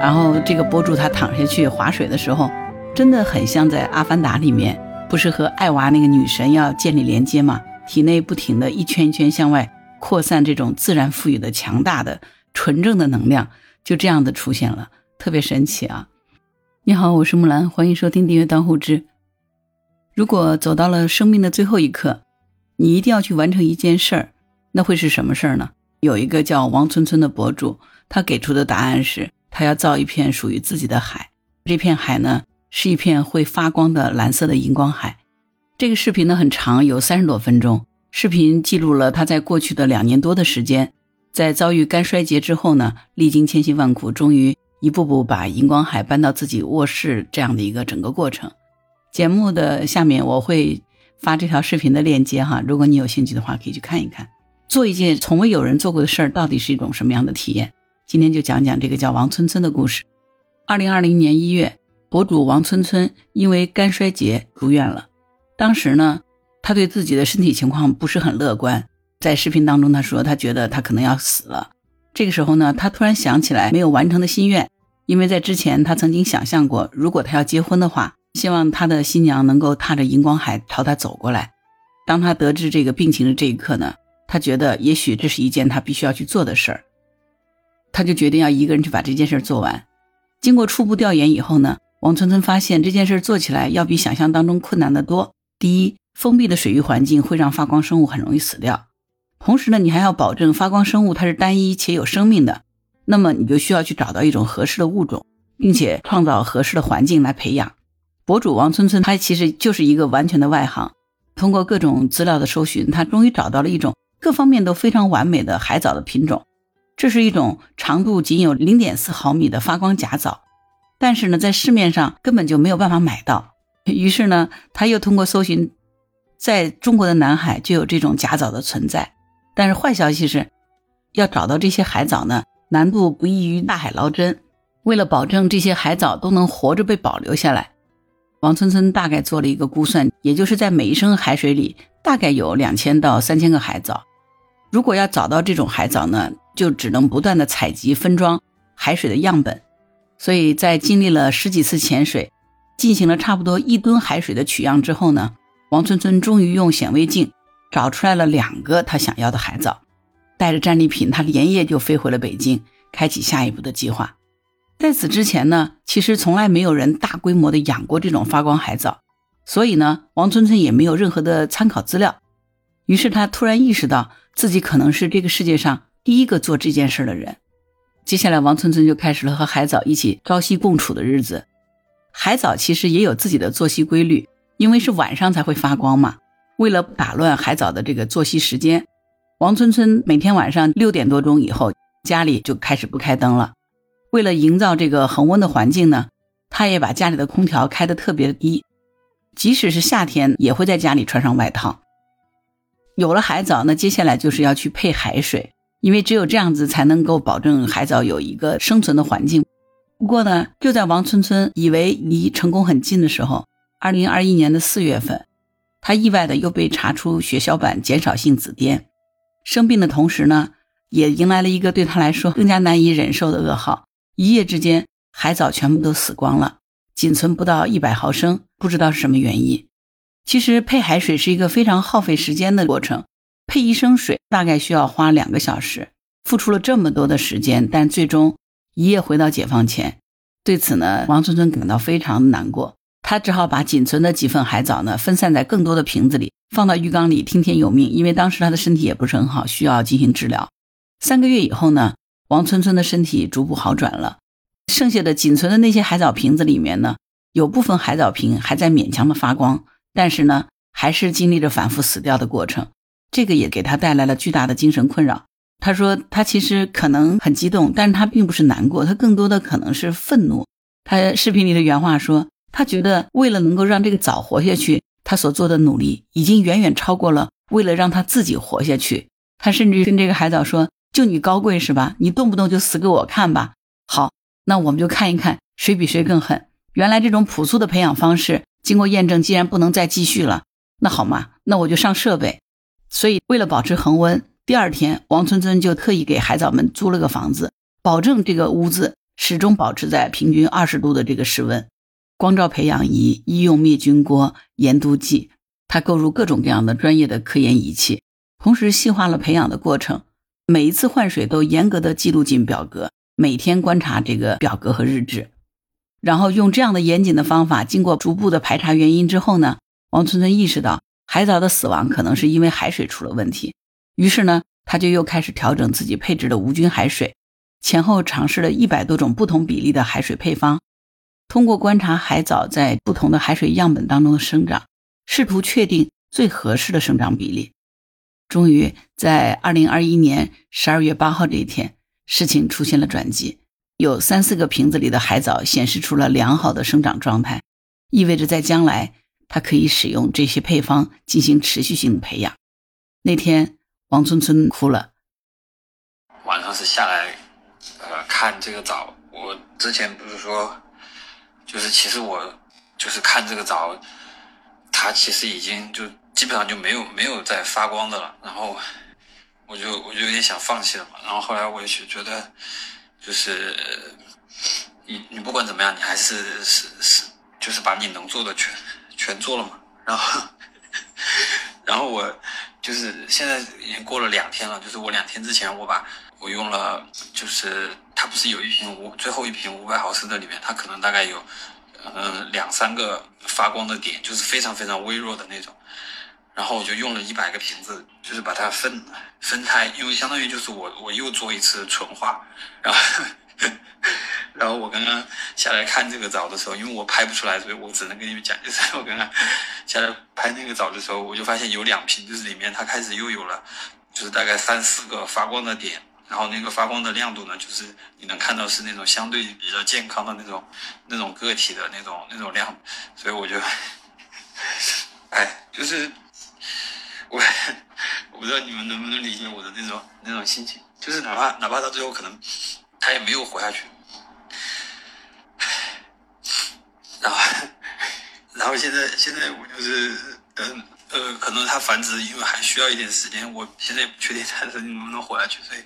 然后这个博主他躺下去划水的时候，真的很像在《阿凡达》里面，不是和艾娃那个女神要建立连接吗？体内不停的一圈一圈向外扩散这种自然赋予的强大的纯正的能量，就这样的出现了，特别神奇啊！你好，我是木兰，欢迎收听订阅当护知。如果走到了生命的最后一刻，你一定要去完成一件事儿，那会是什么事儿呢？有一个叫王村村的博主，他给出的答案是，他要造一片属于自己的海。这片海呢，是一片会发光的蓝色的荧光海。这个视频呢很长，有三十多分钟。视频记录了他在过去的两年多的时间，在遭遇肝衰竭之后呢，历经千辛万苦，终于一步步把荧光海搬到自己卧室这样的一个整个过程。节目的下面我会发这条视频的链接哈，如果你有兴趣的话，可以去看一看。做一件从未有人做过的事儿，到底是一种什么样的体验？今天就讲讲这个叫王村村的故事。二零二零年一月，博主王村村因为肝衰竭住院了。当时呢，他对自己的身体情况不是很乐观。在视频当中，他说他觉得他可能要死了。这个时候呢，他突然想起来没有完成的心愿，因为在之前他曾经想象过，如果他要结婚的话。希望他的新娘能够踏着荧光海朝他走过来。当他得知这个病情的这一刻呢，他觉得也许这是一件他必须要去做的事儿。他就决定要一个人去把这件事做完。经过初步调研以后呢，王村村发现这件事做起来要比想象当中困难得多。第一，封闭的水域环境会让发光生物很容易死掉。同时呢，你还要保证发光生物它是单一且有生命的，那么你就需要去找到一种合适的物种，并且创造合适的环境来培养。博主王村村，他其实就是一个完全的外行。通过各种资料的搜寻，他终于找到了一种各方面都非常完美的海藻的品种。这是一种长度仅有零点四毫米的发光假藻，但是呢，在市面上根本就没有办法买到。于是呢，他又通过搜寻，在中国的南海就有这种假藻的存在。但是坏消息是，要找到这些海藻呢，难度不异于大海捞针。为了保证这些海藻都能活着被保留下来。王村村大概做了一个估算，也就是在每一升海水里大概有两千到三千个海藻。如果要找到这种海藻呢，就只能不断的采集分装海水的样本。所以在经历了十几次潜水，进行了差不多一吨海水的取样之后呢，王村村终于用显微镜找出来了两个他想要的海藻。带着战利品，他连夜就飞回了北京，开启下一步的计划。在此之前呢，其实从来没有人大规模的养过这种发光海藻，所以呢，王村村也没有任何的参考资料。于是他突然意识到自己可能是这个世界上第一个做这件事的人。接下来，王村村就开始了和海藻一起朝夕共处的日子。海藻其实也有自己的作息规律，因为是晚上才会发光嘛。为了不打乱海藻的这个作息时间，王村村每天晚上六点多钟以后，家里就开始不开灯了。为了营造这个恒温的环境呢，他也把家里的空调开得特别低，即使是夏天也会在家里穿上外套。有了海藻，那接下来就是要去配海水，因为只有这样子才能够保证海藻有一个生存的环境。不过呢，就在王村村以为离成功很近的时候，二零二一年的四月份，他意外的又被查出血小板减少性紫癜，生病的同时呢，也迎来了一个对他来说更加难以忍受的噩耗。一夜之间，海藻全部都死光了，仅存不到一百毫升，不知道是什么原因。其实配海水是一个非常耗费时间的过程，配一升水大概需要花两个小时，付出了这么多的时间，但最终一夜回到解放前。对此呢，王村村感到非常难过，他只好把仅存的几份海藻呢分散在更多的瓶子里，放到浴缸里听天由命。因为当时他的身体也不是很好，需要进行治疗。三个月以后呢？王村村的身体逐步好转了，剩下的仅存的那些海藻瓶子里面呢，有部分海藻瓶还在勉强的发光，但是呢，还是经历着反复死掉的过程，这个也给他带来了巨大的精神困扰。他说他其实可能很激动，但是他并不是难过，他更多的可能是愤怒。他视频里的原话说，他觉得为了能够让这个藻活下去，他所做的努力已经远远超过了为了让他自己活下去。他甚至跟这个海藻说。就你高贵是吧？你动不动就死给我看吧。好，那我们就看一看谁比谁更狠。原来这种朴素的培养方式，经过验证，既然不能再继续了，那好嘛，那我就上设备。所以为了保持恒温，第二天王村村就特意给海藻们租了个房子，保证这个屋子始终保持在平均二十度的这个室温。光照培养仪、医用灭菌锅、盐度计，他购入各种各样的专业的科研仪器，同时细化了培养的过程。每一次换水都严格的记录进表格，每天观察这个表格和日志，然后用这样的严谨的方法，经过逐步的排查原因之后呢，王村村意识到海藻的死亡可能是因为海水出了问题，于是呢，他就又开始调整自己配置的无菌海水，前后尝试了一百多种不同比例的海水配方。通过观察海藻在不同的海水样本当中的生长，试图确定最合适的生长比例。终于在二零二一年十二月八号这一天，事情出现了转机。有三四个瓶子里的海藻显示出了良好的生长状态，意味着在将来它可以使用这些配方进行持续性的培养。那天，王村村哭了。晚上是下来，呃，看这个藻。我之前不是说。就是其实我就是看这个藻，它其实已经就基本上就没有没有在发光的了。然后我就我就有点想放弃了嘛。然后后来我就觉得，就是你你不管怎么样，你还是是是就是把你能做的全全做了嘛。然后 然后我就是现在已经过了两天了。就是我两天之前我把我用了就是。它不是有一瓶五最后一瓶五百毫升的里面，它可能大概有，嗯两三个发光的点，就是非常非常微弱的那种。然后我就用了一百个瓶子，就是把它分分开，因为相当于就是我我又做一次纯化。然后 然后我刚刚下来看这个藻的时候，因为我拍不出来，所以我只能跟你们讲，就是我刚刚下来拍那个藻的时候，我就发现有两瓶，就是里面它开始又有了，就是大概三四个发光的点。然后那个发光的亮度呢，就是你能看到是那种相对比较健康的那种那种个体的那种那种亮，所以我就，哎，就是我我不知道你们能不能理解我的那种那种心情，就是哪怕哪怕到最后可能他也没有活下去，然后然后现在现在我就是嗯。呃，可能它繁殖，因为还需要一点时间，我现在也不确定它能不能活下去，所以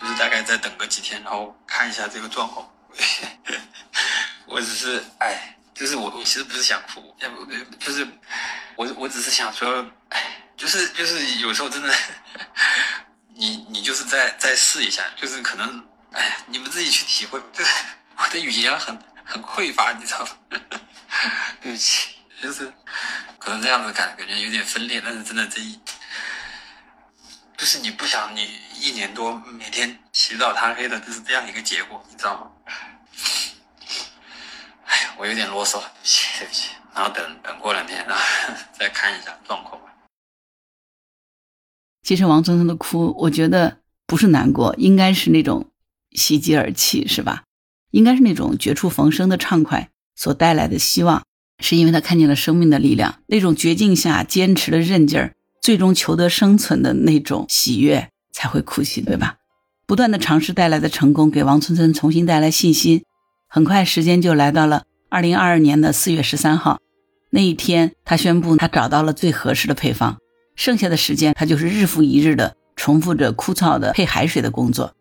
就是大概再等个几天，然后看一下这个状况。我只是，哎，就是我，我其实不是想哭，要不就是我，我只是想说，哎，就是就是有时候真的，你你就是再再试一下，就是可能，哎，你们自己去体会。就是 我的语言很很匮乏，你知道吗？对不起。就是可能这样子感感觉有点分裂，但是真的这一就是你不想你一年多每天起早贪黑的，就是这样一个结果，你知道吗？哎，我有点啰嗦，对不起，对不起。然后等等过两天，然后 再看一下状况。其实王村村的哭，我觉得不是难过，应该是那种喜极而泣，是吧？应该是那种绝处逢生的畅快所带来的希望。是因为他看见了生命的力量，那种绝境下坚持的韧劲儿，最终求得生存的那种喜悦，才会哭泣，对吧？不断的尝试带来的成功，给王村村重新带来信心。很快，时间就来到了二零二二年的四月十三号，那一天，他宣布他找到了最合适的配方。剩下的时间，他就是日复一日的重复着枯燥的配海水的工作，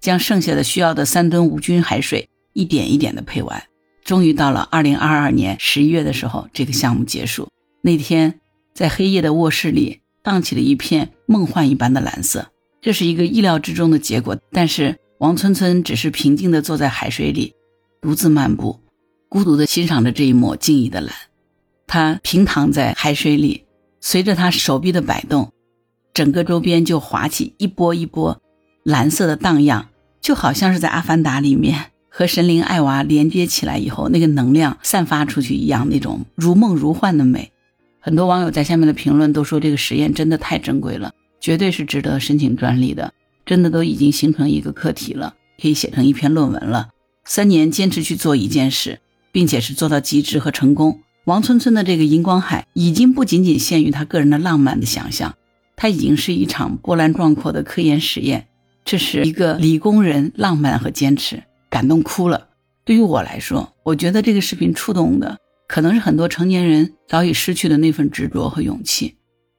将剩下的需要的三吨无菌海水一点一点的配完。终于到了二零二二年十一月的时候，这个项目结束。那天，在黑夜的卧室里，荡起了一片梦幻一般的蓝色。这是一个意料之中的结果，但是王村村只是平静地坐在海水里，独自漫步，孤独地欣赏着这一抹静谧的蓝。他平躺在海水里，随着他手臂的摆动，整个周边就划起一波一波蓝色的荡漾，就好像是在《阿凡达》里面。和神灵艾娃连接起来以后，那个能量散发出去一样，那种如梦如幻的美。很多网友在下面的评论都说，这个实验真的太珍贵了，绝对是值得申请专利的。真的都已经形成一个课题了，可以写成一篇论文了。三年坚持去做一件事，并且是做到极致和成功。王村村的这个荧光海，已经不仅仅限于他个人的浪漫的想象，它已经是一场波澜壮阔的科研实验。这是一个理工人浪漫和坚持。感动哭了。对于我来说，我觉得这个视频触动的可能是很多成年人早已失去的那份执着和勇气。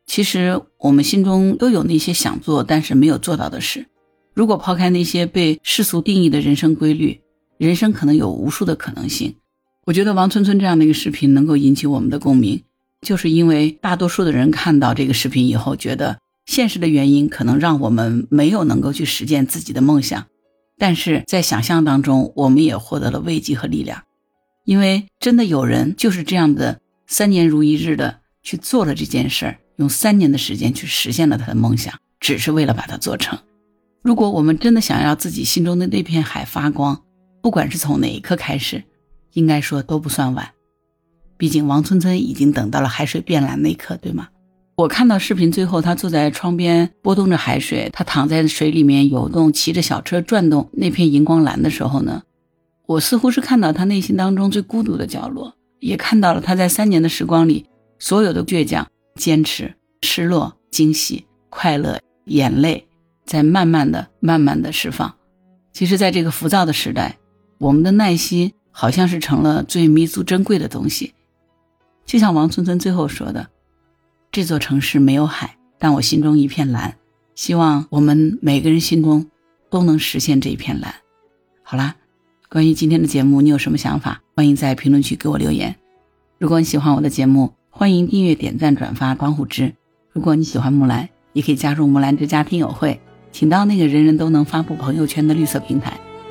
其实我们心中都有那些想做但是没有做到的事。如果抛开那些被世俗定义的人生规律，人生可能有无数的可能性。我觉得王村村这样的一个视频能够引起我们的共鸣，就是因为大多数的人看到这个视频以后，觉得现实的原因可能让我们没有能够去实现自己的梦想，但是在想象当中，我们也获得了慰藉和力量，因为真的有人就是这样的三年如一日的去做了这件事儿，用三年的时间去实现了他的梦想，只是为了把它做成。如果我们真的想要自己心中的那片海发光，不管是从哪一刻开始，应该说都不算晚。毕竟王村村已经等到了海水变蓝那一刻，对吗？我看到视频最后，他坐在窗边拨动着海水，他躺在水里面游动，骑着小车转动那片荧光蓝的时候呢，我似乎是看到他内心当中最孤独的角落，也看到了他在三年的时光里所有的倔强、坚持、失落、惊喜、快乐、眼泪。在慢慢的、慢慢的释放。其实，在这个浮躁的时代，我们的耐心好像是成了最弥足珍贵的东西。就像王村村最后说的：“这座城市没有海，但我心中一片蓝。”希望我们每个人心中都能实现这一片蓝。好啦，关于今天的节目，你有什么想法？欢迎在评论区给我留言。如果你喜欢我的节目，欢迎订阅、点赞、转发关虎之。如果你喜欢木兰，也可以加入木兰之家听友会。请到那个人人都能发布朋友圈的绿色平台，